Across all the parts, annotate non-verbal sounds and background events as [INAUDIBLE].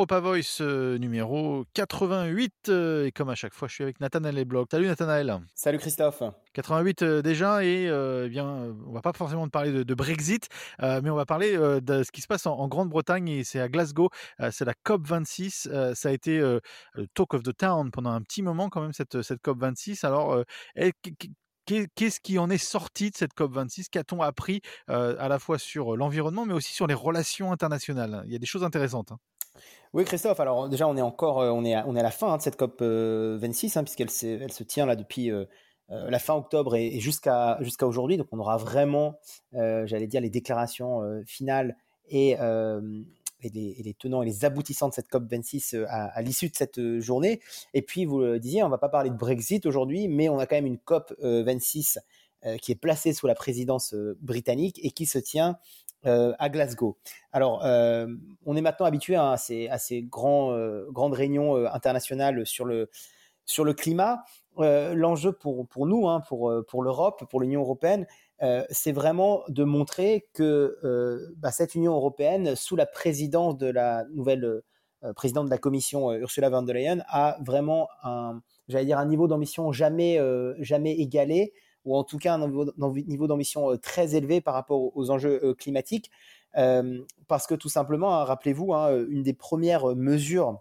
Europa Voice euh, numéro 88. euh, et comme à chaque fois, je suis avec Nathanaël Lebloc. Salut Nathanaël. Salut Christophe. 88 euh, déjà et euh, eh bien, on va pas forcément parler de, de Brexit, euh, mais on va parler euh, de ce qui se passe en, en Grande-Bretagne et c'est à Glasgow. C'est la COP 26. Euh, ça a été le talk of the town pendant un petit moment quand même cette cette COP 26. Alors, est- qu'est- qu'est-ce qui en est sorti de cette COP 26 Qu'a-t-on appris euh, à la fois sur l'environnement, mais aussi sur les relations internationales? Il y a des choses intéressantes. hein. Oui Christophe, alors déjà on est encore euh, on est à, on est à la fin hein, de cette COP euh, 26 hein, puisqu'elle elle se tient là depuis euh, euh, la fin octobre et, jusqu'à jusqu'à aujourd'hui donc on aura vraiment euh, j'allais dire les déclarations euh, finales et euh, les, tenants et les aboutissants de cette COP 26 euh, à, à l'issue de cette euh, journée. Et puis vous le disiez, on va pas parler de Brexit aujourd'hui, mais on a quand même une COP euh, 26 euh, qui est placée sous la présidence euh, britannique et qui se tient euh, à Glasgow. Alors, euh, on est maintenant habitué à ces, grands, euh, grandes réunions internationales sur le climat. L'enjeu pour nous, hein, pour l'Europe, pour l'Union européenne, c'est vraiment de montrer que bah, cette Union européenne, sous la présidence de la nouvelle présidente de la Commission, Ursula von der Leyen, a vraiment un, dire un niveau d'ambition jamais égalé ou en tout cas un niveau d'ambi- niveau d'ambition euh, très élevé par rapport aux, enjeux euh, climatiques, Euh, parce que tout simplement, hein, rappelez-vous, hein, une des premières mesures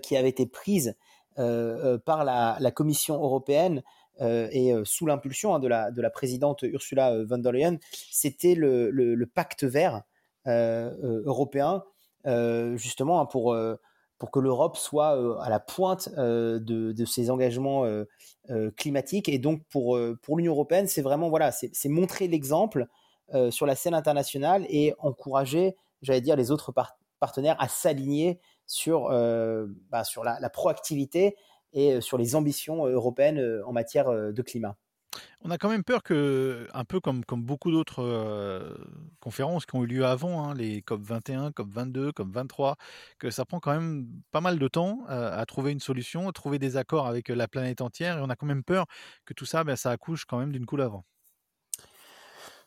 qui avait été prise par la, Commission européenne et sous l'impulsion hein, de, la, de la présidente Ursula von der Leyen, c'était le, pacte vert européen, justement pour pour que l'Europe soit euh, à la pointe euh, de, ses engagements euh, climatiques. Et donc pour l'Union européenne, c'est vraiment voilà, c'est montrer l'exemple sur la scène internationale et encourager, j'allais dire, les autres par- partenaires à s'aligner sur bah, la, proactivité et sur les ambitions européennes en matière de climat. On a quand même peur que, un peu comme, comme beaucoup d'autres euh, conférences qui ont eu lieu avant, hein, les COP 21, COP 22, COP 23, que ça prend quand même pas mal de temps euh, à trouver une solution, à trouver des accords avec la planète entière, et on a quand même peur que tout ça, ben, ça accouche quand même d'une coule avant.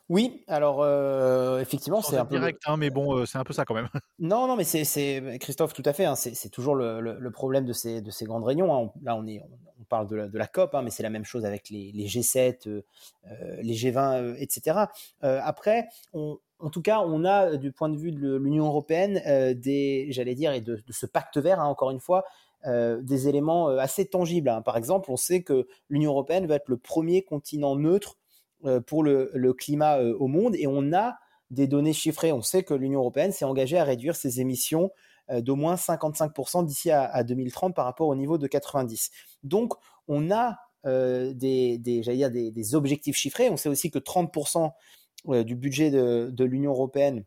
Oui, alors euh, effectivement, c'est un peu direct, hein, mais bon, euh, c'est un peu ça quand même. [LAUGHS] Non, non, mais c'est, c'est Christophe, tout à fait. Hein, c'est, toujours le, le, le problème de ces, de ces grandes réunions. Hein. On- Là, on est, parle de la, COP, hein, mais c'est la même chose avec les, les G7, euh, euh, les G20, euh, etc. Euh, après, on, en tout cas, on a euh, du point de vue de l'Union européenne euh, des, j'allais dire, et de, ce pacte vert, hein, encore une fois, euh, des éléments euh, assez tangibles. hein. Par exemple, on sait que l'Union européenne va être le premier continent neutre euh, pour le, climat euh, au monde, et on a des données chiffrées. On sait que l'Union européenne s'est engagée à réduire ses émissions euh, d'au moins 55% d'ici à, à 2030 par rapport au niveau de 90. Donc, on a euh, des, des, dire des, des objectifs chiffrés. On sait aussi que 30% euh, du budget de, de l'Union européenne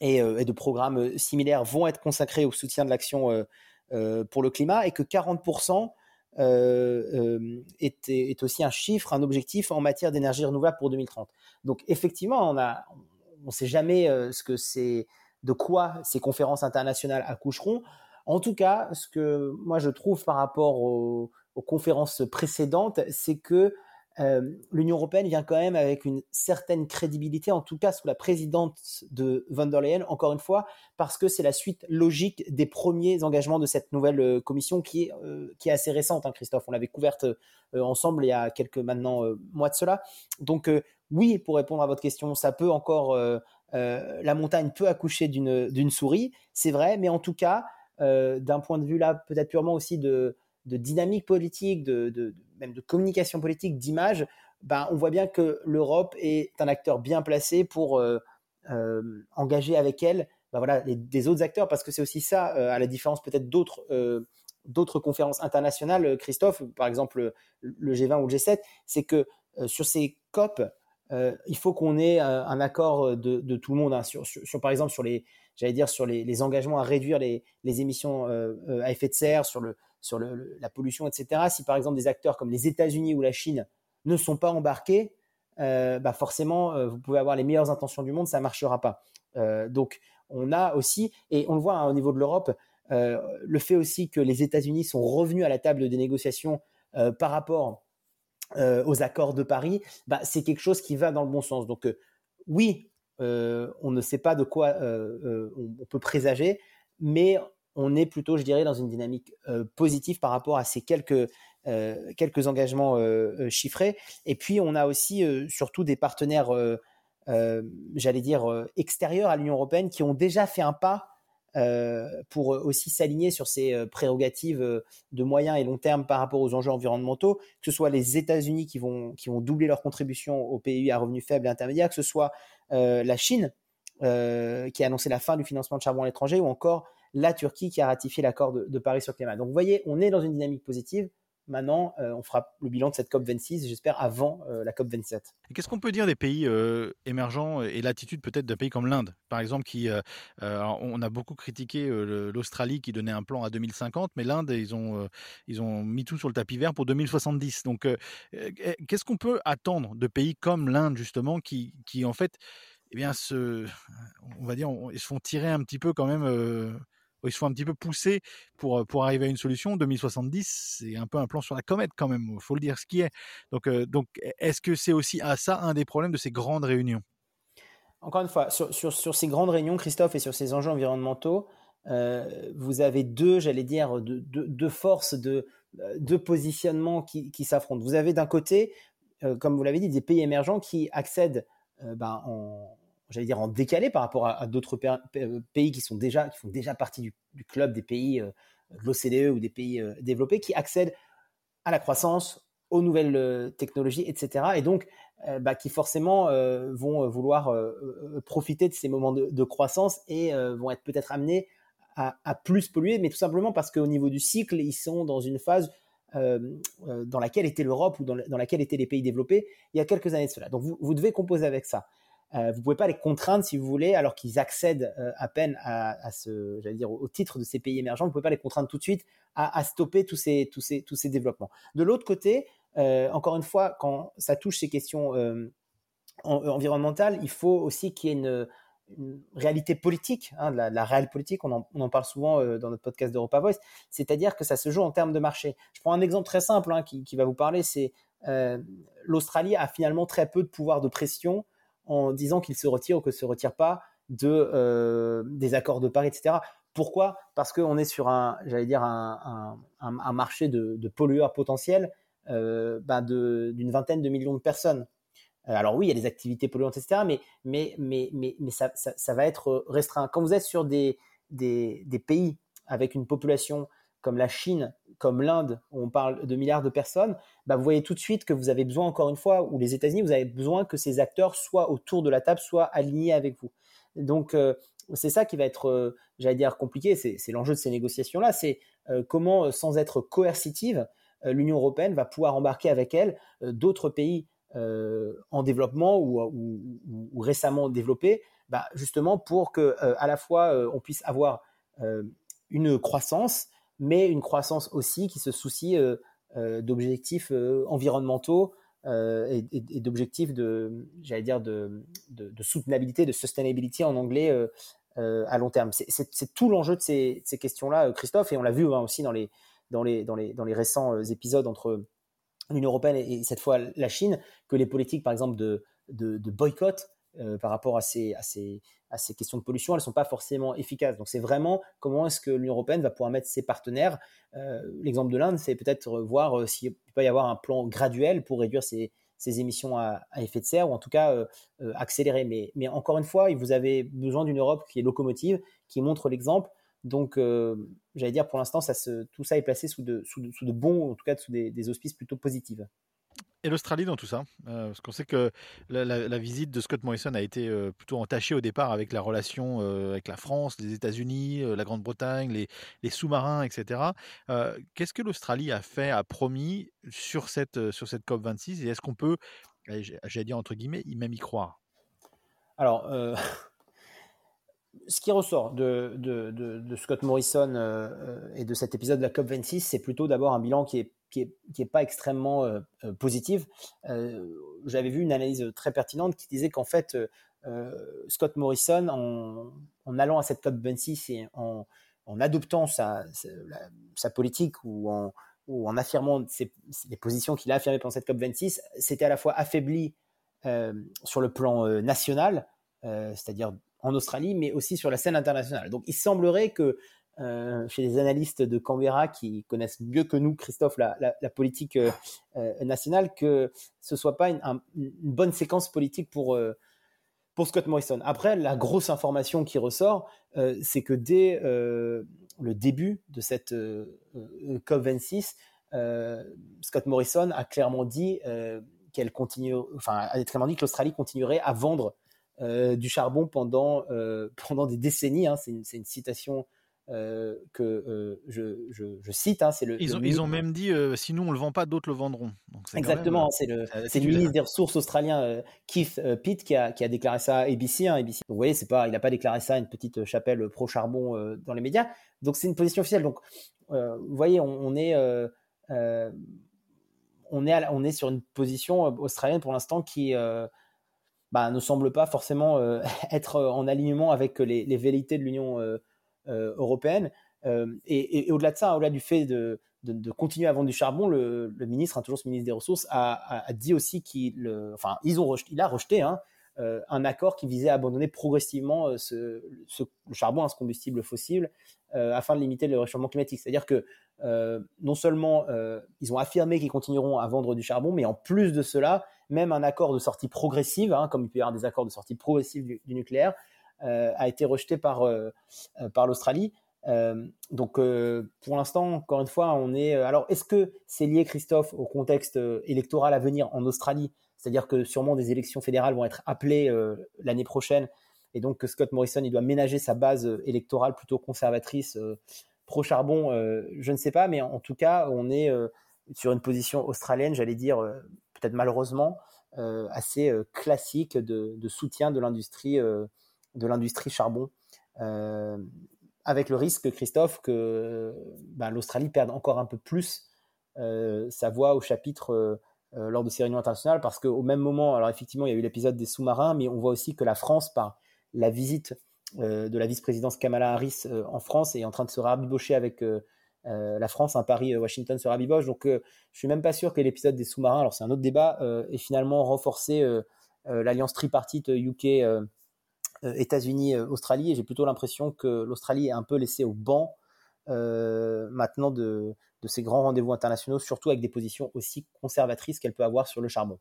et, euh, de programmes euh, similaires vont être consacrés au soutien de l'action euh, euh, pour le climat et que 40% euh, euh, est, est aussi un chiffre, un objectif en matière d'énergie renouvelable pour 2030. Donc effectivement, on a, on ne sait jamais euh, ce que c'est, de quoi ces conférences internationales accoucheront. En tout cas, ce que moi je trouve par rapport aux, conférences précédentes, c'est que euh, l'Union européenne vient quand même avec une certaine crédibilité, en tout cas sous la présidence de von der Leyen, encore une fois, parce que c'est la suite logique des premiers engagements de cette nouvelle euh, commission qui est, euh, qui est assez récente, hein, Christophe. On l'avait couverte ensemble il y a quelques maintenant mois de cela. Donc oui, pour répondre à votre question, ça peut encore, euh, la montagne peut accoucher d'une souris, c'est vrai, mais en tout cas, euh, d'un point de vue là, peut-être purement aussi de dynamique politique, de, même de communication politique, d'image, ben, on voit bien que l'Europe est un acteur bien placé pour euh, engager avec elle ben voilà, des autres acteurs, parce que c'est aussi ça, à la différence peut-être d'autres d'autres conférences internationales, Christophe, par exemple le G20 ou le G7, c'est que sur ces COP, euh, il faut qu'on ait euh, un accord de, de, tout le monde hein, sur, par exemple sur les j'allais dire sur les, engagements à réduire les, les émissions euh, à effet de serre sur le sur la pollution etc si par exemple des acteurs comme les États-Unis ou la Chine ne sont pas embarqués euh, bah forcément euh, vous pouvez avoir les meilleures intentions du monde ça marchera pas. Euh, donc on a aussi et on le voit hein, au niveau de l'Europe euh, le fait aussi que les États-Unis sont revenus à la table des négociations euh, par rapport euh, aux accords de Paris, bah, c'est quelque chose qui va dans le bon sens. Donc euh, oui, euh, on ne sait pas de quoi on, on, peut présager, mais on est plutôt, je dirais, dans une dynamique positive par rapport à ces quelques quelques engagements chiffrés. Et puis, on a aussi surtout des partenaires, j'allais dire, extérieurs à l'Union européenne qui ont déjà fait un pas pour aussi s'aligner sur ces prérogatives de moyen et long terme par rapport aux enjeux environnementaux, que ce soit les États-Unis qui vont, qui vont doubler leur contribution au PIB à revenus faibles et intermédiaires, que ce soit la Chine qui a annoncé la fin du financement de charbon à l'étranger, ou encore la Turquie qui a ratifié l'accord de, de, Paris sur le climat. Donc vous voyez, on est dans une dynamique positive. Maintenant, euh, on fera le bilan de cette COP 26, j'espère, avant euh, la COP 27. Qu'est-ce qu'on peut dire des pays euh, émergents et l'attitude peut-être d'un pays comme l'Inde, par exemple, qui, on a beaucoup critiqué l'Australie qui donnait un plan à 2050, mais l'Inde, ils ont, ils ont mis tout sur le tapis vert pour 2070. Donc, qu'est-ce qu'on peut attendre de pays comme l'Inde, justement, qui, qui en fait, eh bien, se, on va dire, ils se font tirer un petit peu quand même ils se font un petit peu pousser pour, pour arriver à une solution. 2070, c'est un peu un plan sur la comète quand même, il faut le dire ce qui est. Donc, donc est-ce que c'est aussi à ça un des problèmes de ces grandes réunions? Encore une fois, sur, sur, ces grandes réunions, Christophe, et sur ces enjeux environnementaux, vous avez deux, j'allais dire, deux, deux, forces de, de positionnement qui, qui s'affrontent. Vous avez d'un côté, comme vous l'avez dit, des pays émergents qui accèdent ben, en, j'allais dire en décalé par rapport à, d'autres euh, pays qui sont déjà qui font déjà partie du, club des pays euh, de l'OCDE ou des pays euh, développés qui accèdent à la croissance, aux nouvelles technologies, etc. Et donc bah, qui forcément vont vouloir profiter de ces moments de, croissance et vont être peut-être amenés à, plus polluer, mais tout simplement parce qu'au niveau du cycle, ils sont dans une phase dans laquelle était l'Europe ou dans, laquelle étaient les pays développés il y a quelques années de cela. Donc vous, vous devez composer avec ça. Euh, vous pouvez pas les contraindre si vous voulez, alors qu'ils accèdent euh, à peine à, ce, j'allais dire, au, titre de ces pays émergents. Vous pouvez pas les contraindre tout de suite à, stopper tous ces, tous ces, tous ces développements. De l'autre côté, euh, encore une fois, quand ça touche ces questions environnementales, il faut aussi qu'il y ait une, réalité politique, hein, la, la, réelle politique, on en, parle souvent dans notre podcast d'Europa Voice, c'est-à-dire que ça se joue en termes de marché. Je prends un exemple très simple hein, qui, va vous parler, c'est l'Australie a finalement très peu de pouvoir de pression en disant qu'il se retire ou que se retire pas de euh, des accords de Paris, etc. Pourquoi? Parce qu'on est sur un, j'allais dire un, marché de, pollueurs potentiels euh, bah, d'une vingtaine de millions de personnes. Euh, alors oui, il y a des activités polluantes, etc. Mais mais mais mais, mais ça, ça, va être restreint. Quand vous êtes sur des, des pays avec une population comme la Chine, comme l'Inde, où on parle de milliards de personnes, bah vous voyez tout de suite que vous avez besoin, encore une fois, ou les États-Unis, vous avez besoin que ces acteurs soient autour de la table, soient alignés avec vous. Donc, euh, c'est ça qui va être, euh, j'allais dire, compliqué. C'est l'enjeu de ces négociations-là. C'est euh, comment, sans être coercitive, l'Union européenne va pouvoir embarquer avec elle d'autres pays en développement ou, récemment développés, bah, justement pour que à la fois on puisse avoir une croissance mais une croissance aussi qui se soucie euh, euh, d'objectifs euh, environnementaux et, d'objectifs de, j'allais dire, de, de, soutenabilité, de sustainability en anglais à long terme. C'est tout l'enjeu de ces, ces questions-là, Christophe, et on l'a vu hein, aussi dans les, dans, les, dans, les, dans les récents épisodes entre l'Union européenne et, cette fois la Chine, que les politiques, par exemple, de, de, de boycott par rapport à ces, à ces, à ces questions de pollution, elles ne sont pas forcément efficaces. Donc c'est vraiment comment est-ce que l'Union européenne va pouvoir mettre ses partenaires. Euh, l'exemple de l'Inde, c'est peut-être voir euh, s'il peut y avoir un plan graduel pour réduire ses, émissions à, effet de serre ou en tout cas euh, accélérer. Mais, mais, encore une fois, vous avez besoin d'une Europe qui est locomotive, qui montre l'exemple. Donc, j'allais dire, pour l'instant, tout ça est placé sous de, sous sous de bons, en tout cas sous des auspices plutôt positifs et l'Australie dans tout ça euh, Parce qu'on sait que la, visite de Scott Morrison a été euh, plutôt entachée au départ avec la relation euh, avec la France, les États-Unis, la Grande-Bretagne, les, sous-marins, etc. Qu'est-ce que l'Australie a fait, a promis sur cette, sur cette COP26 Et est-ce qu'on peut, j'ai dit entre guillemets, même y croire? Alors, [LAUGHS] ce qui ressort de, de, Scott Morrison et de cet épisode de la COP26, c'est plutôt d'abord un bilan qui est qui est, pas extrêmement euh, euh, positive. Euh, j'avais vu une analyse très pertinente qui disait qu'en fait, Scott Morrison, en, allant à cette COP 26 et en, adoptant sa, politique ou en, affirmant les positions qu'il a affirmées pendant cette COP 26, c'était à la fois affaibli sur le plan national, c'est-à-dire en Australie, mais aussi sur la scène internationale. Donc il semblerait que chez les analystes de Canberra qui connaissent mieux que nous, Christophe, la, politique nationale, que ce soit pas une, bonne séquence politique pour pour Scott Morrison. Après, la grosse information qui ressort, c'est que dès le début de cette COP26, Scott Morrison a clairement dit qu'elle continue, enfin, a clairement dit que l'Australie continuerait à vendre euh, du charbon pendant, euh, [LAUGHS] pendant des décennies. Hein. C'est une, citation euh, que je, je, je, cite. Hein. Le, ils, ont, ils, ont, même dit si nous on le vend pas, d'autres le vendront. Exactement. c'est le, le ministre des Ressources australien Keith Pitt qui a, qui a, déclaré ça à ABC. Hein, ABC. Vous voyez, c'est pas, il n'a pas déclaré ça à une petite chapelle pro charbon dans les médias. Donc c'est une position officielle. Donc vous voyez, on, on est on est, on est sur une position australienne pour l'instant qui, bah, ne semble pas forcément euh, [LAUGHS] être euh, en alignement avec les, les velléités de l'Union euh, européenne. et, au-delà de ça, au-delà du fait de, de, continuer à vendre du charbon, le, ministre, hein, toujours ce ministre des Ressources, a, a, dit aussi qu'il, enfin, ils ont il a rejeté hein, un accord qui visait à abandonner progressivement ce, ce le charbon, hein, ce combustible fossile, afin de limiter le réchauffement climatique. C'est-à-dire que non seulement ils ont affirmé qu'ils continueront à vendre du charbon, mais en plus de cela, même un accord de sortie progressive, hein, comme il peut y avoir des accords de sortie progressive du, nucléaire, euh, a été rejeté par, euh, euh, par l'Australie. donc, pour l'instant, encore une fois, on est. alors, est-ce que c'est lié, Christophe, au contexte électoral à venir en Australie? C'est-à-dire que sûrement des élections fédérales vont être appelées l'année prochaine, et donc que Scott Morrison il doit ménager sa base électorale plutôt conservatrice pro-charbon. je ne sais pas, mais en, tout cas, on est sur une position australienne, j'allais dire peut-être malheureusement euh, assez euh, classique de, soutien de l'industrie euh, de l'industrie charbon avec le risque, Christophe, que ben, l'Australie perde encore un peu plus sa voix au chapitre lors de ces réunions internationales, parce qu'au même moment, alors effectivement, il y a eu l'épisode des sous-marins, mais on voit aussi que la France, par la visite de la vice-présidence Kamala Harris en France, est en train de se rabibocher avec euh, la France, un Paris-Washington euh, sur Abiboche. Donc, euh, je suis même pas sûr que l'épisode des sous-marins, alors c'est un autre débat, ait finalement renforcé l'alliance tripartite UK. États-Unis, Australie, et j'ai plutôt l'impression que l'Australie est un peu laissée au banc maintenant de, de ces grands rendez-vous internationaux, surtout avec des positions aussi conservatrices qu'elle peut avoir sur le charbon.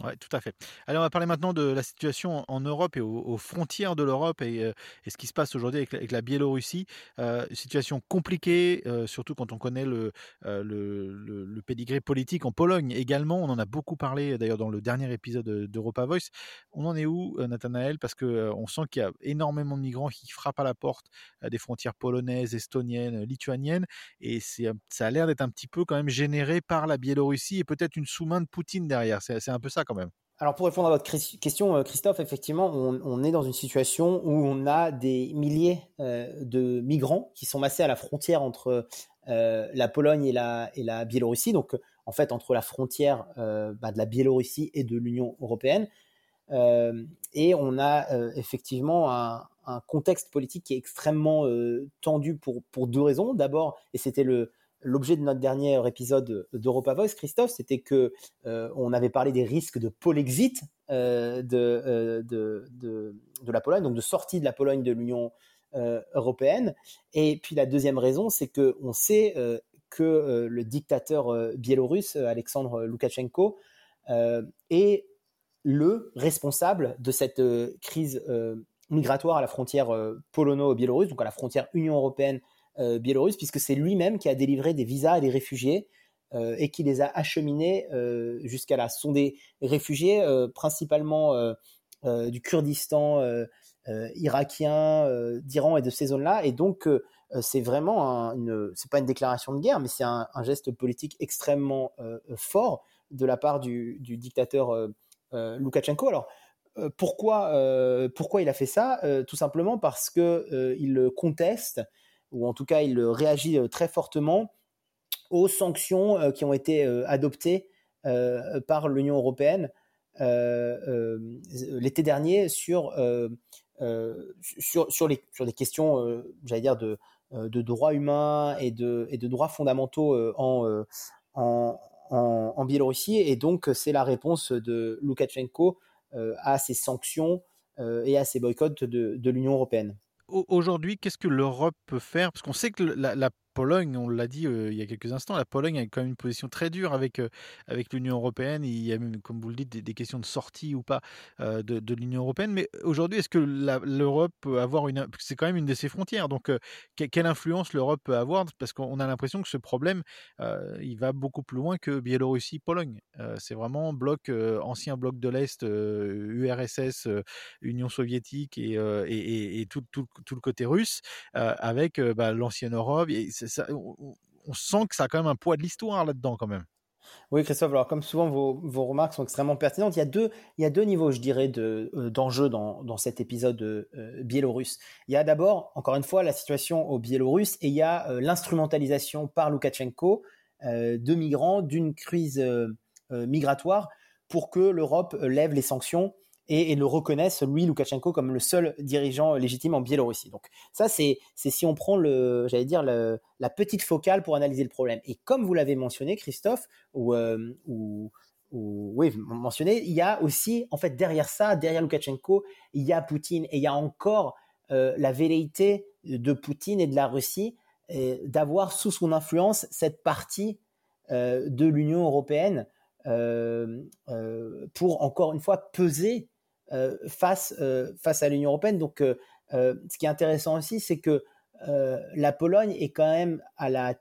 Oui, tout à fait. Allez, on va parler maintenant de la situation en Europe et aux, frontières de l'Europe et, euh, ce qui se passe aujourd'hui avec, la Biélorussie. Euh, situation compliquée, euh, surtout quand on connaît le, le, le, pédigré politique en Pologne également. On en a beaucoup parlé d'ailleurs dans le dernier épisode d'Europa Voice. On en est où, Nathanaël? Parce qu'on sent qu'il y a énormément de migrants qui frappent à la porte des frontières polonaises, estoniennes, lituaniennes. Et ça a l'air d'être un petit peu quand même généré par la Biélorussie et peut-être une sous-main de Poutine derrière. C'est un peu ça quand même. Alors pour répondre à votre question, euh, Christophe, effectivement, on, est dans une situation où on a des milliers euh, de migrants qui sont massés à la frontière entre euh, la Pologne et la, Biélorussie, donc en fait entre la frontière bah, de la Biélorussie et de l'Union européenne. et on a effectivement un, un, contexte politique qui est extrêmement tendu pour, pour deux raisons. D'abord, et c'était le, l'objet de notre dernier épisode d'Europa Voice, Christophe, c'était que euh, on avait parlé des risques de polexit euh, euh, de, la Pologne, donc de sortie de la Pologne de l'Union européenne. Et puis la deuxième raison, c'est que on sait que le dictateur biélorusse Alexandre Loukachenko est le responsable de cette crise migratoire à la frontière polono-biélorusse, donc à la frontière Union européenne euh, biélorusse, puisque c'est lui-même qui a délivré des visas à des réfugiés euh, et qui les a acheminés euh, jusqu'à là. Ce sont des réfugiés principalement du Kurdistan irakien, d'Iran et de ces zones-là, et donc c'est vraiment un, une, c'est pas une déclaration de guerre, mais c'est un, geste politique extrêmement fort de la part du, dictateur Loukachenko. Alors pourquoi, pourquoi il a fait ça? Tout simplement parce que il conteste ou en tout cas il réagit euh, très fortement aux sanctions euh, qui ont été euh, adoptées par l'Union européenne l'été dernier sur, sur, sur, les, sur questions, j'allais dire, de, de droits humains et de, et de droits fondamentaux en, en, en, Biélorussie. Et donc, c'est la réponse de Loukachenko à ces sanctions et à ces boycotts de, de l'Union européenne aujourd'hui, qu'est-ce que l'Europe peut faire? Parce qu'on sait que la, la Pologne, on l'a dit il y a quelques instants, la Pologne a quand même une position très dure avec, avec l'Union européenne. Il y a même, comme vous le dites, des, questions de sortie ou pas de, l'Union européenne. Mais aujourd'hui, est-ce que l'Europe peut avoir une. C'est quand même une de ses frontières. Donc, quelle influence l'Europe peut avoir? Parce qu'on a l'impression que ce problème, il va beaucoup plus loin que Biélorussie-Pologne. c'est vraiment bloc, ancien bloc de l'Est, URSS, Union soviétique et, et, tout, tout, tout, le côté russe, avec bah, l'ancienne Europe. Et on, sent que ça a quand même un poids de l'histoire là-dedans quand même. Oui, Christophe, alors comme souvent, vos, remarques sont extrêmement pertinentes. Il y a deux, il y a deux niveaux, je dirais, euh, d'enjeux dans, dans, cet épisode euh, biélorusse. Il y a d'abord, encore une fois, la situation au Biélorusse et il y a euh, l'instrumentalisation par Loukachenko de migrants d'une crise migratoire pour que l'Europe lève les sanctions et, le reconnaissent, lui, Loukachenko, comme le seul dirigeant légitime en Biélorussie. Donc ça, c'est si on prend, le, j'allais dire, la petite focale pour analyser le problème. Et comme vous l'avez mentionné, Christophe, ou, euh, ou, mentionné, il y a aussi, en fait, derrière ça, derrière Loukachenko, il y a Poutine et il y a encore euh, la velléité de Poutine et de la Russie euh, d'avoir sous son influence cette partie de l'Union européenne pour encore une fois peser euh, face, euh, face à l'Union européenne. Donc, euh, ce qui est intéressant aussi, c'est que la Pologne est quand même à la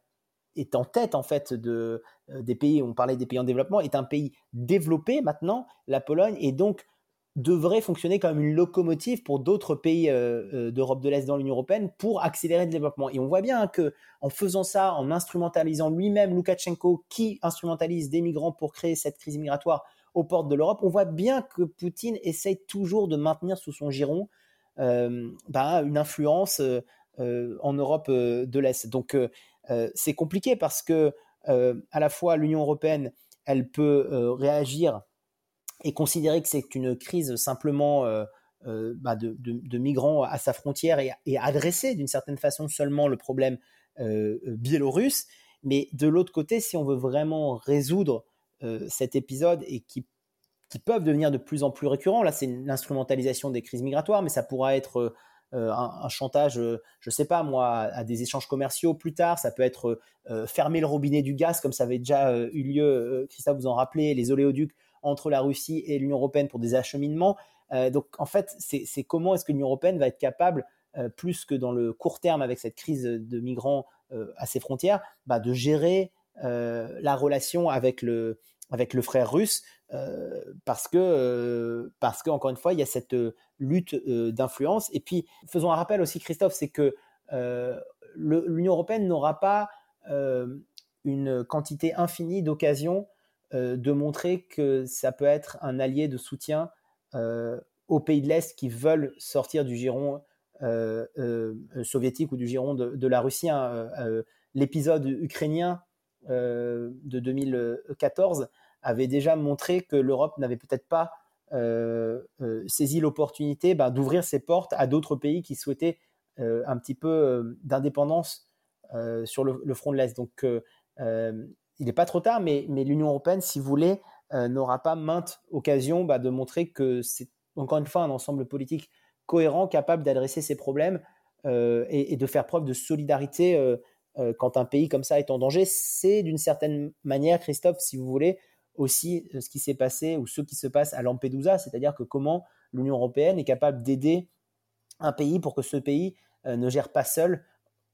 est en tête en fait de des pays. On parlait des pays en développement, est un pays développé maintenant. La Pologne et donc devrait fonctionner comme une locomotive pour d'autres pays d'Europe de l'Est dans l'Union européenne pour accélérer le développement. Et on voit bien que en faisant ça, en instrumentalisant lui-même Loukachenko, qui instrumentalise des migrants pour créer cette crise migratoire, aux portes de l'Europe. On voit bien que Poutine essaye toujours de maintenir sous son giron euh, bah, une influence euh, euh, en Europe de l'Est. Donc c'est compliqué parce que à la fois l'Union européenne, elle peut réagir et considérer que c'est une crise simplement bah, de, migrants à sa frontière et, adresser d'une certaine façon seulement le problème biélorusse. Mais de l'autre côté, si on veut vraiment résoudre cet épisode et qui, qui, peuvent devenir de plus en plus récurrents. Là, c'est l'instrumentalisation des crises migratoires, mais ça pourra être euh, un, chantage, euh, je sais pas moi, à des échanges commerciaux plus tard. Ça peut être fermer le robinet du gaz, comme ça avait déjà eu lieu, Christophe vous en rappelez, les oléoducs entre la Russie et l'Union européenne pour des acheminements. donc en fait, c'est comment est-ce que l'Union européenne va être capable, plus que dans le court terme avec cette crise de migrants à ses frontières, bah, de gérer la relation avec le, avec le frère russe euh, parce que euh, parce que encore une fois il y a cette euh, lutte d'influence et puis faisons un rappel aussi Christophe c'est que l'Union européenne n'aura pas une quantité infinie d'occasions de montrer que ça peut être un allié de soutien aux pays de l'Est qui veulent sortir du giron soviétique ou du giron de, la Russie. Hein. L'épisode ukrainien de 2014 avait déjà montré que l'Europe n'avait peut-être pas euh, euh, saisi l'opportunité ben, d'ouvrir ses portes à d'autres pays qui souhaitaient euh, un petit peu d'indépendance sur le, front de l'Est. Donc, il n'est pas trop tard, mais, l'Union européenne, si vous voulez, n'aura pas maintes occasions bah, de montrer que c'est encore une fois un ensemble politique cohérent, capable d'adresser ces problèmes et, de faire preuve de solidarité quand un pays comme ça est en danger. C'est d'une certaine manière, Christophe, si vous voulez, aussi euh, ce qui s'est passé ou ce qui se passe à Lampedusa, c'est-à-dire que comment l'Union européenne est capable d'aider un pays pour que ce pays euh, ne gère pas seul.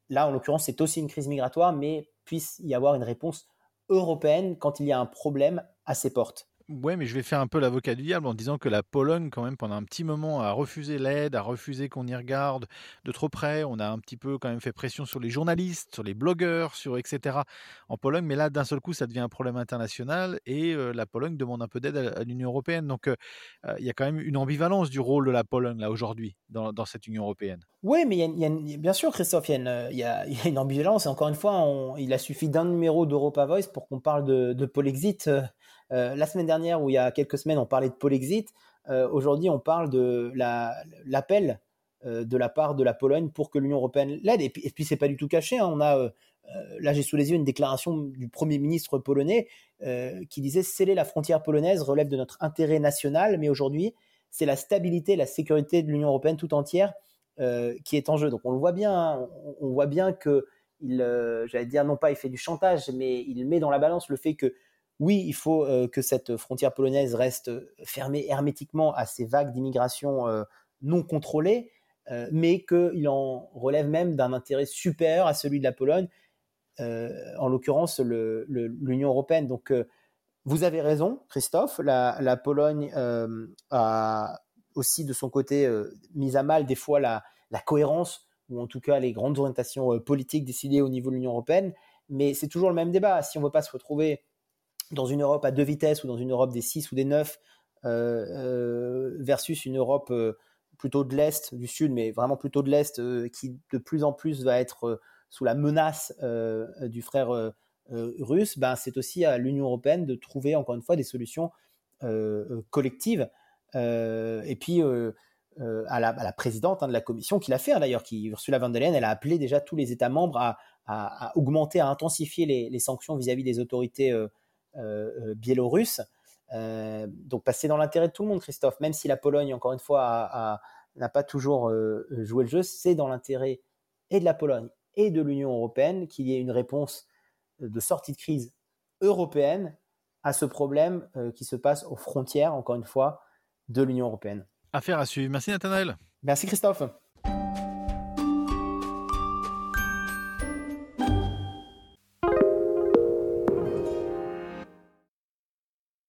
Là, en l'occurrence, c'est aussi une crise migratoire, mais puisse y avoir une réponse européenne quand il y a un problème à ses portes. Ouais, mais je vais faire un peu l'avocat du diable en disant que la Pologne, quand même, pendant un petit moment, a refusé l'aide, a refusé qu'on y regarde de trop près. On a un petit peu quand même fait pression sur les journalistes, sur les blogueurs, sur etc. en Pologne. Mais là, d'un seul coup, ça devient un problème international et euh, la Pologne demande un peu d'aide à, l'Union européenne. Donc, euh, euh, il y a quand même une ambivalence du rôle de la Pologne là aujourd'hui dans, cette Union européenne. Oui, mais bien sûr, Christophe, il y, a une, [LAUGHS] ambivalence. Encore une fois, il a suffi d'un numéro d'Europa Voice pour qu'on parle de, de Polexit la semaine dernière, ou il y a quelques semaines, on parlait de Polexit. Euh, aujourd'hui, on parle de l'appel euh, de la part de la Pologne pour que l'Union européenne l'aide. Et puis, et puis c'est pas du tout caché. Hein. On a là, j'ai sous les yeux une déclaration du Premier ministre polonais qui disait sceller la frontière polonaise relève de notre intérêt national, mais aujourd'hui, c'est la stabilité, la sécurité de l'Union européenne tout entière qui est en jeu. Donc on le voit bien, hein. on, voit bien que il, j'allais dire non pas il fait du chantage, mais il met dans la balance le fait que oui, il faut que cette frontière polonaise reste fermée hermétiquement à ces vagues d'immigration non contrôlées, mais qu'il en relève même d'un intérêt supérieur à celui de la Pologne, en l'occurrence l'Union européenne. Donc vous avez raison, Christophe. La, Pologne euh, a aussi de son côté euh, mis à mal des fois la, cohérence ou en tout cas les grandes orientations euh, politiques décidées au niveau de l'Union européenne. Mais c'est toujours le même débat. Si on ne veut pas se retrouver dans une Europe à deux vitesses ou dans une Europe des six ou des neuf versus une Europe plutôt de l'Est, du Sud, mais vraiment plutôt de l'Est, qui de plus en plus va être sous la menace du frère euh, russe, ben, c'est aussi à l'Union européenne de trouver encore une fois des solutions euh, euh, collectives. et puis à la, présidente hein, de la commission qui l'a fait hein, d'ailleurs, qui Ursula von der Leyen, elle a appelé déjà tous les États membres à, augmenter, à intensifier les, sanctions vis-à-vis des autorités biélorusses. donc, passer dans l'intérêt de tout le monde, Christophe, même si la Pologne, encore une fois, n'a pas toujours joué le jeu, c'est dans l'intérêt et de la Pologne et de l'Union européenne qu'il y ait une réponse de sortie de crise européenne à ce problème euh, qui se passe aux frontières, encore une fois, de l'Union européenne. Affaire à suivre. Merci Nathanaël. Merci Christophe.